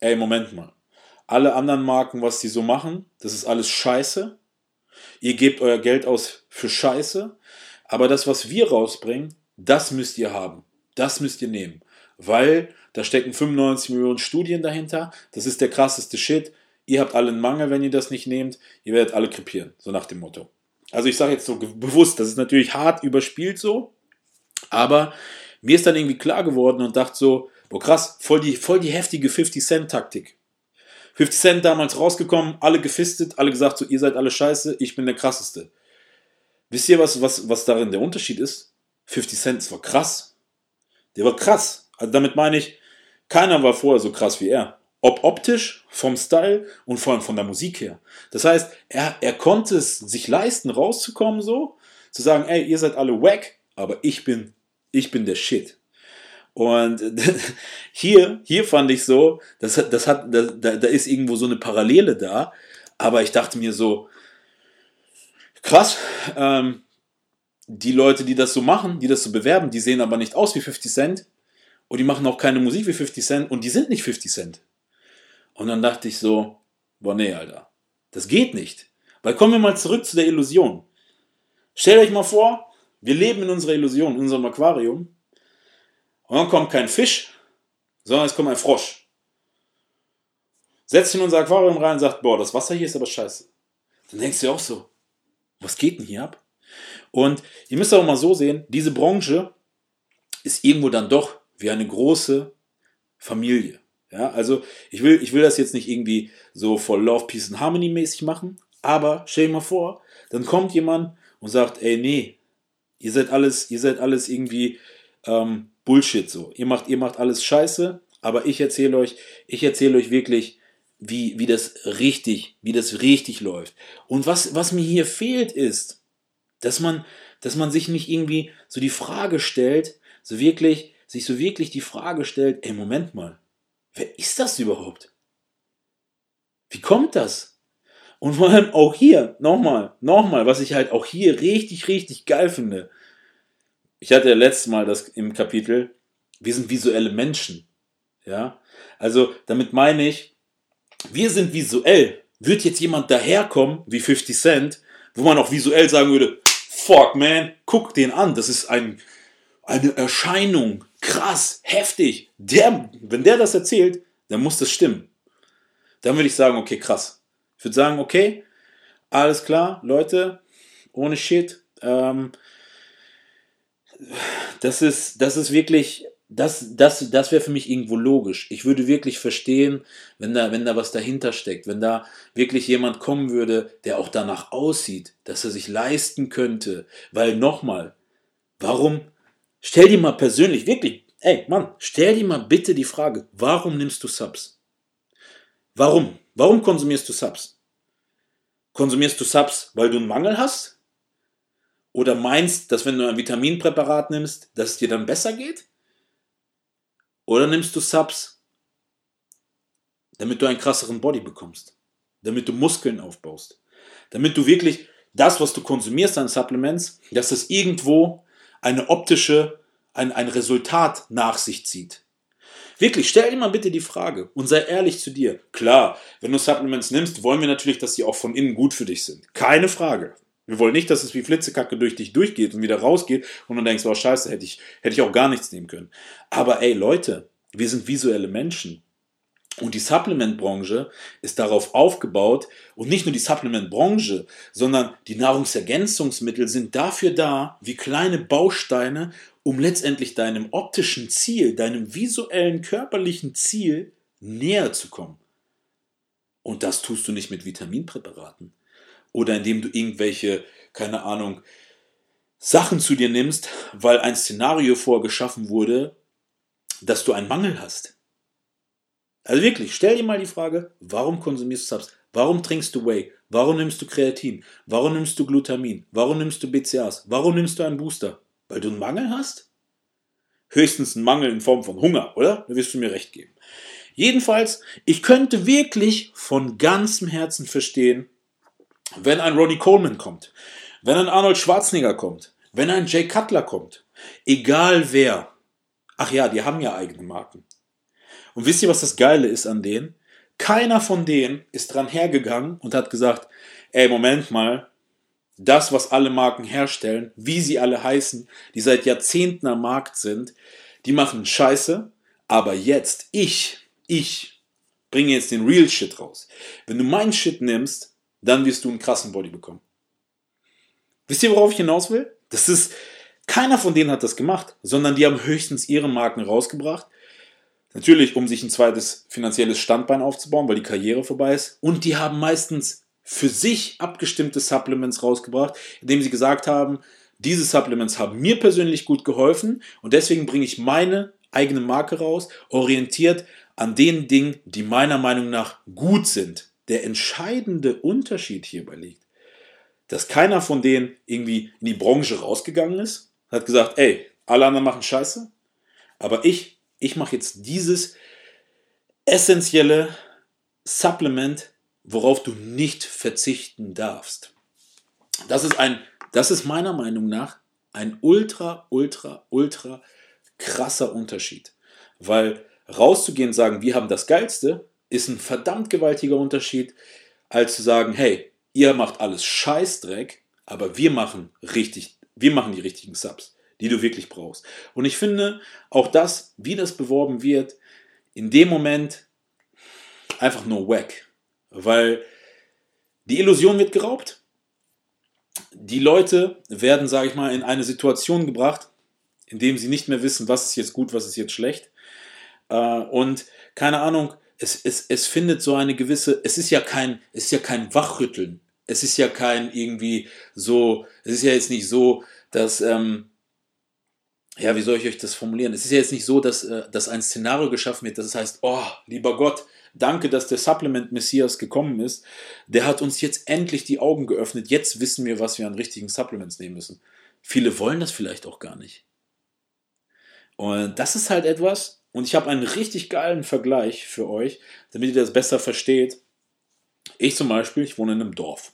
ey, Moment mal, alle anderen Marken, was die so machen, das ist alles Scheiße. Ihr gebt euer Geld aus für Scheiße, aber das, was wir rausbringen, das müsst ihr haben. Das müsst ihr nehmen. Weil da stecken 95 Millionen Studien dahinter. Das ist der krasseste Shit. Ihr habt alle einen Mangel, wenn ihr das nicht nehmt. Ihr werdet alle krepieren. So nach dem Motto. Also ich sage jetzt so bewusst, das ist natürlich hart überspielt so. Aber mir ist dann irgendwie klar geworden und dachte so, boah krass, voll die, voll die heftige 50-Cent-Taktik. 50 Cent damals rausgekommen, alle gefistet, alle gesagt so, ihr seid alle scheiße, ich bin der krasseste. Wisst ihr, was, was, was darin der Unterschied ist? 50 Cent, war krass. Der war krass. Also damit meine ich, keiner war vorher so krass wie er. Ob optisch, vom Style und vor allem von der Musik her. Das heißt, er, er konnte es sich leisten, rauszukommen so, zu sagen, ey, ihr seid alle wack, aber ich bin, ich bin der Shit. Und hier, hier fand ich so, das, das hat, da, da ist irgendwo so eine Parallele da, aber ich dachte mir so, krass, ähm, die Leute, die das so machen, die das so bewerben, die sehen aber nicht aus wie 50 Cent und die machen auch keine Musik wie 50 Cent und die sind nicht 50 Cent. Und dann dachte ich so, boah nee, Alter, das geht nicht. Weil kommen wir mal zurück zu der Illusion. Stellt euch mal vor, wir leben in unserer Illusion, in unserem Aquarium und dann kommt kein Fisch, sondern es kommt ein Frosch. Setzt in unser Aquarium rein und sagt, boah, das Wasser hier ist aber scheiße. Dann denkst du auch so, was geht denn hier ab? Und ihr müsst auch mal so sehen, diese Branche ist irgendwo dann doch wie eine große Familie. Ja, also ich will, ich will das jetzt nicht irgendwie so voll Love, Peace and Harmony mäßig machen, aber stell dir mal vor, dann kommt jemand und sagt, ey, nee, ihr seid alles, ihr seid alles irgendwie ähm, Bullshit so. Ihr macht, ihr macht alles scheiße, aber ich erzähle euch, ich erzähle euch wirklich, wie, wie das richtig, wie das richtig läuft. Und was, was mir hier fehlt, ist, dass man, dass man sich nicht irgendwie so die Frage stellt, so wirklich, sich so wirklich die Frage stellt, ey, Moment mal, wer ist das überhaupt? Wie kommt das? Und vor allem auch hier, nochmal, nochmal, was ich halt auch hier richtig, richtig geil finde ich hatte ja letztes Mal das im Kapitel, wir sind visuelle Menschen. Ja, also damit meine ich, wir sind visuell. Wird jetzt jemand daherkommen wie 50 Cent, wo man auch visuell sagen würde, fuck man, guck den an, das ist ein, eine Erscheinung, krass, heftig. Der, wenn der das erzählt, dann muss das stimmen. Dann würde ich sagen, okay, krass. Ich würde sagen, okay, alles klar, Leute, ohne Shit. Ähm, das ist, das ist wirklich, das, das, das wäre für mich irgendwo logisch. Ich würde wirklich verstehen, wenn da, wenn da was dahinter steckt, wenn da wirklich jemand kommen würde, der auch danach aussieht, dass er sich leisten könnte. Weil nochmal, warum, stell dir mal persönlich, wirklich, ey Mann, stell dir mal bitte die Frage, warum nimmst du Subs? Warum? Warum konsumierst du Subs? Konsumierst du Subs, weil du einen Mangel hast? Oder meinst, dass wenn du ein Vitaminpräparat nimmst, dass es dir dann besser geht? Oder nimmst du Subs, damit du einen krasseren Body bekommst? Damit du Muskeln aufbaust? Damit du wirklich das, was du konsumierst an Supplements, dass es irgendwo eine optische, ein, ein Resultat nach sich zieht. Wirklich, stell dir mal bitte die Frage und sei ehrlich zu dir. Klar, wenn du Supplements nimmst, wollen wir natürlich, dass sie auch von innen gut für dich sind. Keine Frage. Wir wollen nicht, dass es wie Flitzekacke durch dich durchgeht und wieder rausgeht und du denkst, oh scheiße, hätte ich, hätte ich auch gar nichts nehmen können. Aber ey Leute, wir sind visuelle Menschen. Und die Supplementbranche ist darauf aufgebaut, und nicht nur die Supplementbranche, sondern die Nahrungsergänzungsmittel sind dafür da, wie kleine Bausteine, um letztendlich deinem optischen Ziel, deinem visuellen, körperlichen Ziel näher zu kommen. Und das tust du nicht mit Vitaminpräparaten oder indem du irgendwelche, keine Ahnung, Sachen zu dir nimmst, weil ein Szenario vorgeschaffen wurde, dass du einen Mangel hast. Also wirklich, stell dir mal die Frage, warum konsumierst du Subs? Warum trinkst du Whey? Warum nimmst du Kreatin? Warum nimmst du Glutamin? Warum nimmst du BCAAs? Warum nimmst du einen Booster? Weil du einen Mangel hast? Höchstens einen Mangel in Form von Hunger, oder? Da wirst du mir recht geben. Jedenfalls, ich könnte wirklich von ganzem Herzen verstehen, wenn ein Ronnie Coleman kommt, wenn ein Arnold Schwarzenegger kommt, wenn ein Jay Cutler kommt, egal wer. Ach ja, die haben ja eigene Marken. Und wisst ihr, was das Geile ist an denen? Keiner von denen ist dran hergegangen und hat gesagt, ey, Moment mal, das, was alle Marken herstellen, wie sie alle heißen, die seit Jahrzehnten am Markt sind, die machen Scheiße, aber jetzt, ich, ich bringe jetzt den Real Shit raus. Wenn du meinen Shit nimmst, dann wirst du einen krassen Body bekommen. Wisst ihr, worauf ich hinaus will? Das ist, keiner von denen hat das gemacht, sondern die haben höchstens ihre Marken rausgebracht. Natürlich, um sich ein zweites finanzielles Standbein aufzubauen, weil die Karriere vorbei ist. Und die haben meistens für sich abgestimmte Supplements rausgebracht, indem sie gesagt haben, diese Supplements haben mir persönlich gut geholfen und deswegen bringe ich meine eigene Marke raus, orientiert an den Dingen, die meiner Meinung nach gut sind. Der entscheidende Unterschied hierbei liegt, dass keiner von denen irgendwie in die Branche rausgegangen ist, hat gesagt, ey, alle anderen machen Scheiße, aber ich, ich mache jetzt dieses essentielle Supplement, worauf du nicht verzichten darfst. Das ist ein, das ist meiner Meinung nach ein ultra, ultra, ultra krasser Unterschied, weil rauszugehen und sagen, wir haben das Geilste, ist ein verdammt gewaltiger Unterschied, als zu sagen, hey, ihr macht alles Scheißdreck, aber wir machen richtig, wir machen die richtigen Subs, die du wirklich brauchst. Und ich finde, auch das, wie das beworben wird, in dem Moment einfach nur wack. Weil die Illusion wird geraubt. Die Leute werden, sage ich mal, in eine Situation gebracht, in dem sie nicht mehr wissen, was ist jetzt gut, was ist jetzt schlecht. Äh, und keine Ahnung, es, es, es findet so eine gewisse, es ist ja kein, es ist ja kein Wachrütteln. Es ist ja kein irgendwie so, es ist ja jetzt nicht so, dass, ähm, ja, wie soll ich euch das formulieren? Es ist ja jetzt nicht so, dass, äh, dass ein Szenario geschaffen wird, das heißt, oh, lieber Gott, danke, dass der Supplement Messias gekommen ist. Der hat uns jetzt endlich die Augen geöffnet. Jetzt wissen wir, was wir an richtigen Supplements nehmen müssen. Viele wollen das vielleicht auch gar nicht. Und das ist halt etwas, und ich habe einen richtig geilen Vergleich für euch, damit ihr das besser versteht. Ich zum Beispiel, ich wohne in einem Dorf.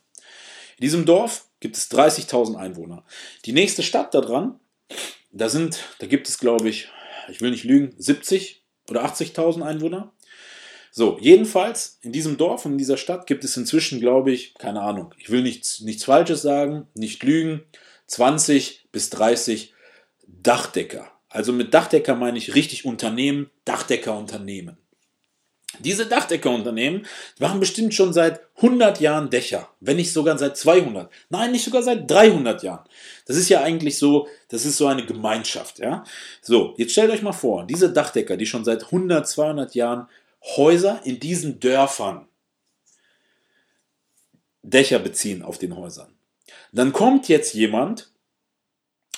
In diesem Dorf gibt es 30.000 Einwohner. Die nächste Stadt da dran, da sind, da gibt es glaube ich, ich will nicht lügen, 70 oder 80.000 Einwohner. So, jedenfalls in diesem Dorf und in dieser Stadt gibt es inzwischen, glaube ich, keine Ahnung, ich will nichts, nichts Falsches sagen, nicht lügen, 20 bis 30 Dachdecker. Also mit Dachdecker meine ich richtig Unternehmen, Dachdeckerunternehmen. Diese Dachdeckerunternehmen machen bestimmt schon seit 100 Jahren Dächer, wenn nicht sogar seit 200. Nein, nicht sogar seit 300 Jahren. Das ist ja eigentlich so, das ist so eine Gemeinschaft, ja. So, jetzt stellt euch mal vor, diese Dachdecker, die schon seit 100, 200 Jahren Häuser in diesen Dörfern Dächer beziehen auf den Häusern. Dann kommt jetzt jemand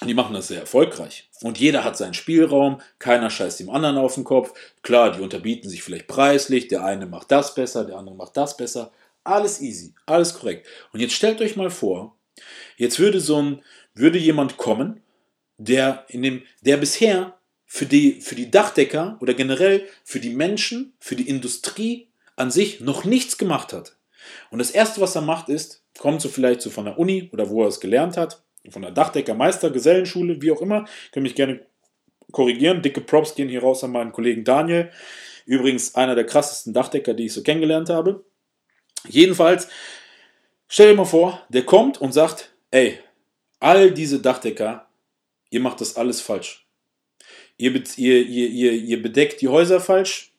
die machen das sehr erfolgreich. Und jeder hat seinen Spielraum, keiner scheißt dem anderen auf den Kopf. Klar, die unterbieten sich vielleicht preislich, der eine macht das besser, der andere macht das besser. Alles easy, alles korrekt. Und jetzt stellt euch mal vor, jetzt würde so ein, würde jemand kommen, der in dem, der bisher für die, für die Dachdecker oder generell für die Menschen, für die Industrie an sich noch nichts gemacht hat. Und das erste, was er macht, ist, kommt so vielleicht so von der Uni oder wo er es gelernt hat, von der Dachdeckermeister, Gesellenschule, wie auch immer. Können mich gerne korrigieren. Dicke Props gehen hier raus an meinen Kollegen Daniel. Übrigens einer der krassesten Dachdecker, die ich so kennengelernt habe. Jedenfalls, stell dir mal vor, der kommt und sagt, ey, all diese Dachdecker, ihr macht das alles falsch. Ihr, ihr, ihr, ihr bedeckt die Häuser falsch,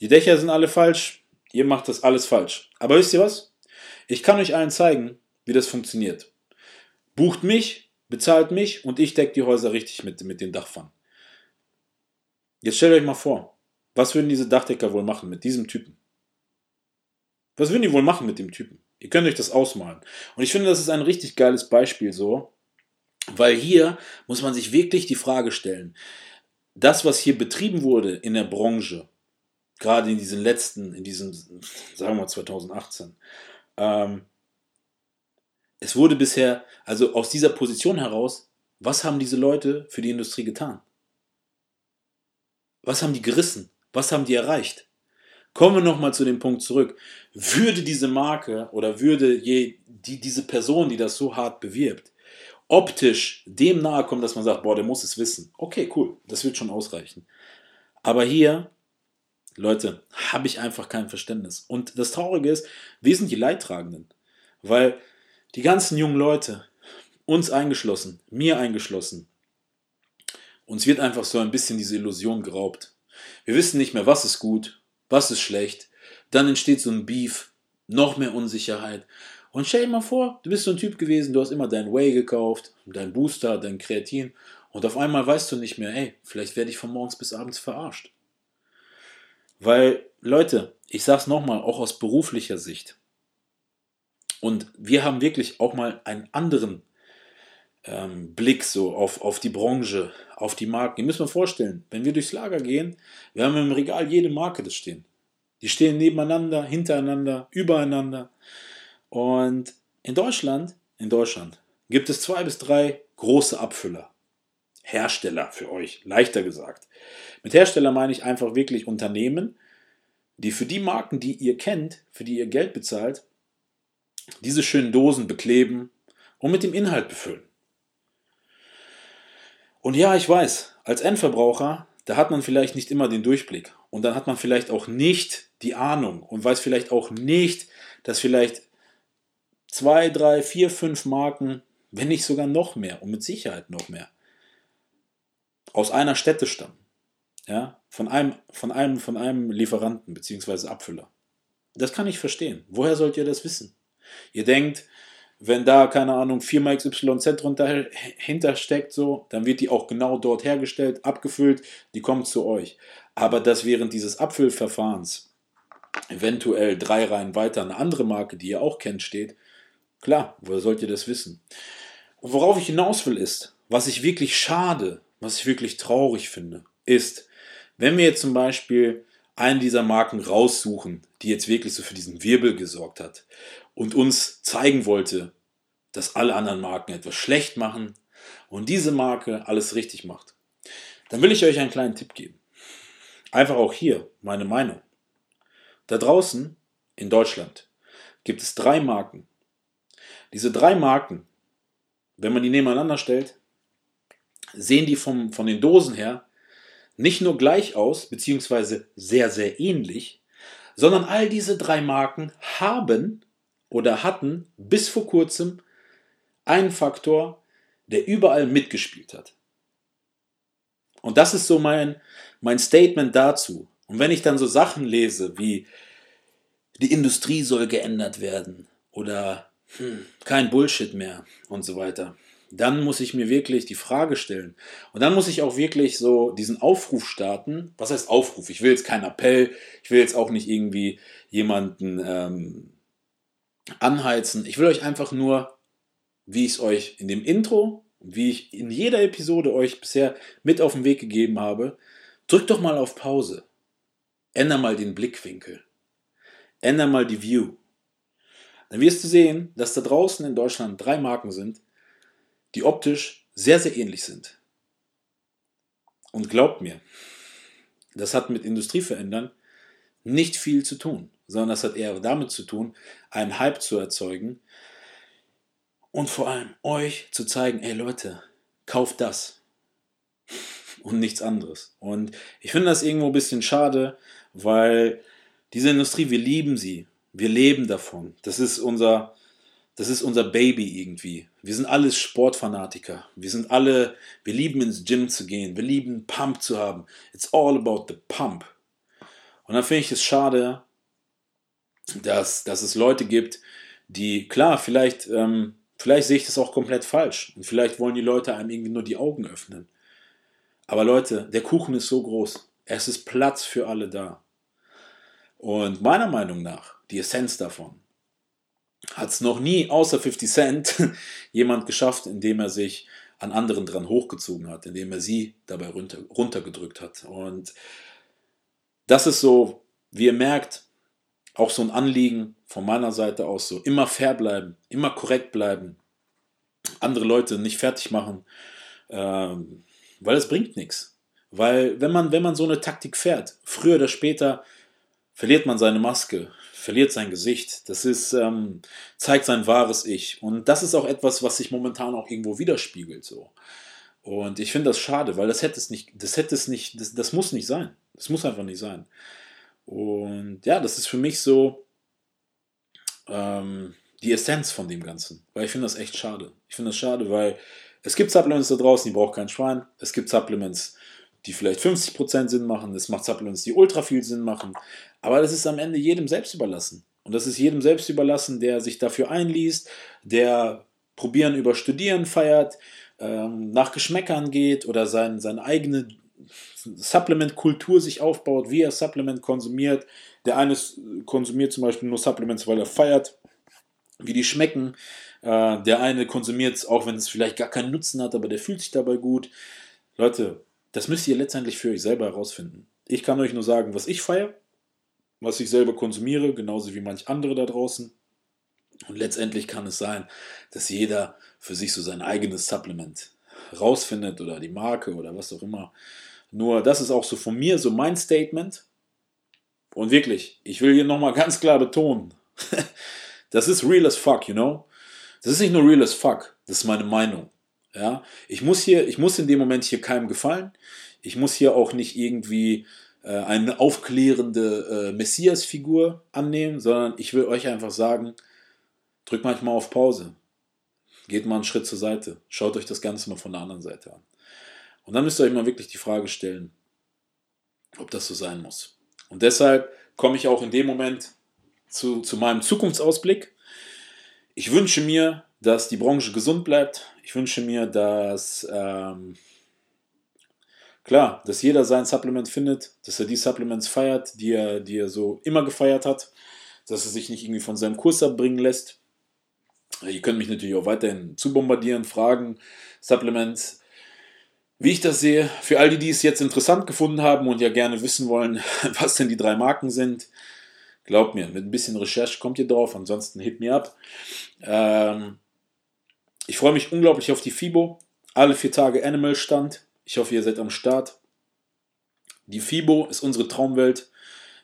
die Dächer sind alle falsch, ihr macht das alles falsch. Aber wisst ihr was? Ich kann euch allen zeigen, wie das funktioniert. Bucht mich, bezahlt mich und ich decke die Häuser richtig mit, mit den Dachpfannen. Jetzt stellt euch mal vor, was würden diese Dachdecker wohl machen mit diesem Typen? Was würden die wohl machen mit dem Typen? Ihr könnt euch das ausmalen. Und ich finde, das ist ein richtig geiles Beispiel so, weil hier muss man sich wirklich die Frage stellen, das, was hier betrieben wurde in der Branche, gerade in diesen letzten, in diesem, sagen wir 2018, ähm, es wurde bisher, also aus dieser Position heraus, was haben diese Leute für die Industrie getan? Was haben die gerissen? Was haben die erreicht? Kommen wir nochmal zu dem Punkt zurück. Würde diese Marke oder würde je, die, diese Person, die das so hart bewirbt, optisch dem nahe kommen, dass man sagt, boah, der muss es wissen. Okay, cool, das wird schon ausreichen. Aber hier, Leute, habe ich einfach kein Verständnis. Und das Traurige ist, wir sind die Leidtragenden. Weil die ganzen jungen Leute, uns eingeschlossen, mir eingeschlossen, uns wird einfach so ein bisschen diese Illusion geraubt. Wir wissen nicht mehr, was ist gut, was ist schlecht. Dann entsteht so ein Beef, noch mehr Unsicherheit. Und stell dir mal vor, du bist so ein Typ gewesen, du hast immer dein Way gekauft, dein Booster, dein Kreatin und auf einmal weißt du nicht mehr, ey, vielleicht werde ich von morgens bis abends verarscht. Weil, Leute, ich sag's nochmal, auch aus beruflicher Sicht. Und wir haben wirklich auch mal einen anderen ähm, Blick so auf, auf die Branche, auf die Marken. Ihr müsst mal vorstellen, wenn wir durchs Lager gehen, wir haben im Regal jede Marke das stehen. Die stehen nebeneinander, hintereinander, übereinander. Und in Deutschland, in Deutschland gibt es zwei bis drei große Abfüller. Hersteller für euch, leichter gesagt. Mit Hersteller meine ich einfach wirklich Unternehmen, die für die Marken, die ihr kennt, für die ihr Geld bezahlt, diese schönen Dosen bekleben und mit dem Inhalt befüllen. Und ja, ich weiß, als Endverbraucher, da hat man vielleicht nicht immer den Durchblick. Und dann hat man vielleicht auch nicht die Ahnung und weiß vielleicht auch nicht, dass vielleicht zwei, drei, vier, fünf Marken, wenn nicht sogar noch mehr und mit Sicherheit noch mehr, aus einer Stätte stammen. Ja, von einem, von einem, von einem Lieferanten bzw. Abfüller. Das kann ich verstehen. Woher sollt ihr das wissen? Ihr denkt, wenn da, keine Ahnung, Firma XYZ drunter hintersteckt, so, dann wird die auch genau dort hergestellt, abgefüllt, die kommt zu euch. Aber dass während dieses Abfüllverfahrens eventuell drei Reihen weiter eine andere Marke, die ihr auch kennt, steht, klar, woher sollt ihr das wissen? Worauf ich hinaus will ist, was ich wirklich schade, was ich wirklich traurig finde, ist, wenn wir jetzt zum Beispiel einen dieser Marken raussuchen, die jetzt wirklich so für diesen Wirbel gesorgt hat und uns zeigen wollte, dass alle anderen Marken etwas schlecht machen und diese Marke alles richtig macht, dann will ich euch einen kleinen Tipp geben. Einfach auch hier meine Meinung. Da draußen in Deutschland gibt es drei Marken. Diese drei Marken, wenn man die nebeneinander stellt, sehen die vom, von den Dosen her nicht nur gleich aus, beziehungsweise sehr, sehr ähnlich, sondern all diese drei Marken haben oder hatten bis vor kurzem einen Faktor, der überall mitgespielt hat. Und das ist so mein, mein Statement dazu. Und wenn ich dann so Sachen lese wie die Industrie soll geändert werden oder hm, kein Bullshit mehr und so weiter, dann muss ich mir wirklich die Frage stellen. Und dann muss ich auch wirklich so diesen Aufruf starten. Was heißt Aufruf? Ich will jetzt keinen Appell, ich will jetzt auch nicht irgendwie jemanden ähm, anheizen. Ich will euch einfach nur, wie ich es euch in dem Intro, wie ich in jeder Episode euch bisher mit auf den Weg gegeben habe, drückt doch mal auf Pause. Änder mal den Blickwinkel. Änder mal die View. Dann wirst du sehen, dass da draußen in Deutschland drei Marken sind, die optisch sehr, sehr ähnlich sind. Und glaubt mir, das hat mit Industrieverändern nicht viel zu tun, sondern das hat eher damit zu tun, einen Hype zu erzeugen und vor allem euch zu zeigen, ey Leute, kauft das und nichts anderes. Und ich finde das irgendwo ein bisschen schade, weil diese Industrie, wir lieben sie, wir leben davon. Das ist unser, das ist unser Baby irgendwie. wir sind alle Sportfanatiker. Wir sind alle, wir lieben ins Gym zu gehen. Wir lieben Pump zu haben. It's all about the pump. Und dann finde ich es schade, dass, dass es Leute gibt, die, klar, vielleicht, ähm, vielleicht sehe ich das auch komplett falsch. Und vielleicht wollen die Leute einem irgendwie nur die Augen öffnen. Aber Leute, der Kuchen ist so groß. Es ist Platz für alle da. Und meiner Meinung nach, die Essenz davon, hat es noch nie außer 50 Cent jemand geschafft, indem er sich an anderen dran hochgezogen hat, indem er sie dabei runter, runtergedrückt hat. Und das ist so, wie ihr merkt, auch so ein Anliegen von meiner Seite aus, so immer fair bleiben, immer korrekt bleiben, andere Leute nicht fertig machen, ähm, weil es bringt nichts. Weil wenn man, wenn man so eine Taktik fährt, früher oder später verliert man seine Maske, verliert sein Gesicht. Das ist, ähm, zeigt sein wahres Ich. Und das ist auch etwas, was sich momentan auch irgendwo widerspiegelt. So. Und ich finde das schade, weil das hätte es nicht, das hätte es nicht, das, das muss nicht sein. Das muss einfach nicht sein. Und ja, das ist für mich so ähm, die Essenz von dem Ganzen. Weil ich finde das echt schade. Ich finde das schade, weil es gibt Supplements da draußen, die braucht kein Schwein. Es gibt Supplements, die vielleicht 50% Sinn machen. Es macht Supplements, die ultra viel Sinn machen. Aber das ist am Ende jedem selbst überlassen. Und das ist jedem selbst überlassen, der sich dafür einliest, der probieren über Studieren feiert, ähm, nach Geschmäckern geht oder sein, seine eigene Supplement-Kultur sich aufbaut, wie er Supplement konsumiert. Der eine konsumiert zum Beispiel nur Supplements, weil er feiert, wie die schmecken. Äh, der eine konsumiert es, auch wenn es vielleicht gar keinen Nutzen hat, aber der fühlt sich dabei gut. Leute, das müsst ihr letztendlich für euch selber herausfinden. Ich kann euch nur sagen, was ich feiere, was ich selber konsumiere, genauso wie manch andere da draußen. Und letztendlich kann es sein, dass jeder für sich so sein eigenes Supplement rausfindet oder die Marke oder was auch immer. Nur das ist auch so von mir so mein Statement. Und wirklich, ich will hier nochmal ganz klar betonen, das ist real as fuck, you know? Das ist nicht nur real as fuck, das ist meine Meinung. Ja, ich muss hier, ich muss in dem Moment hier keinem gefallen. Ich muss hier auch nicht irgendwie äh, eine aufklärende äh, Messias-Figur annehmen, sondern ich will euch einfach sagen, drückt manchmal auf Pause. Geht mal einen Schritt zur Seite. Schaut euch das Ganze mal von der anderen Seite an. Und dann müsst ihr euch mal wirklich die Frage stellen, ob das so sein muss. Und deshalb komme ich auch in dem Moment zu, zu meinem Zukunftsausblick. Ich wünsche mir, dass die Branche gesund bleibt. Ich wünsche mir, dass ähm, klar, dass jeder sein Supplement findet, dass er die Supplements feiert, die er, die er so immer gefeiert hat, dass er sich nicht irgendwie von seinem Kurs abbringen lässt. Ihr könnt mich natürlich auch weiterhin zu bombardieren, Fragen, Supplements, wie ich das sehe. Für all die, die es jetzt interessant gefunden haben und ja gerne wissen wollen, was denn die drei Marken sind, glaubt mir, mit ein bisschen Recherche kommt ihr drauf, ansonsten hit me up. Ähm, ich freue mich unglaublich auf die FIBO. Alle vier Tage Animal Stand. Ich hoffe, ihr seid am Start. Die FIBO ist unsere Traumwelt,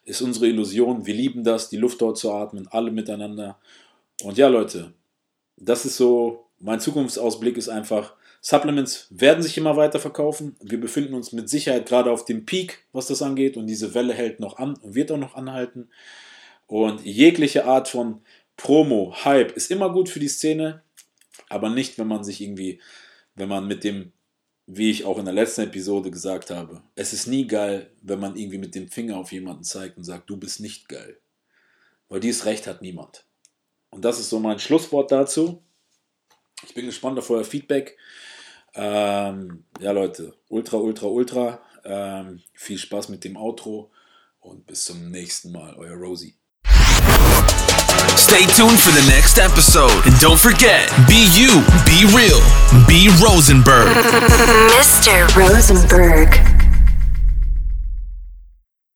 ist unsere Illusion. Wir lieben das, die Luft dort zu atmen, alle miteinander. Und ja, Leute, das ist so, mein Zukunftsausblick ist einfach, Supplements werden sich immer weiter verkaufen. Wir befinden uns mit Sicherheit gerade auf dem Peak, was das angeht. Und diese Welle hält noch an und wird auch noch anhalten. Und jegliche Art von Promo, Hype ist immer gut für die Szene, aber nicht, wenn man sich irgendwie, wenn man mit dem wie ich auch in der letzten Episode gesagt habe, es ist nie geil, wenn man irgendwie mit dem Finger auf jemanden zeigt und sagt, du bist nicht geil. Weil dieses Recht hat niemand. Und das ist so mein Schlusswort dazu. Ich bin gespannt auf euer Feedback. Ähm, ja, Leute, ultra, ultra, ultra. Ähm, viel Spaß mit dem Outro und bis zum nächsten Mal. Euer Rosie. Stay tuned for the next episode. And don't forget, be you, be real, be Rosenberg. Mr. Rosenberg.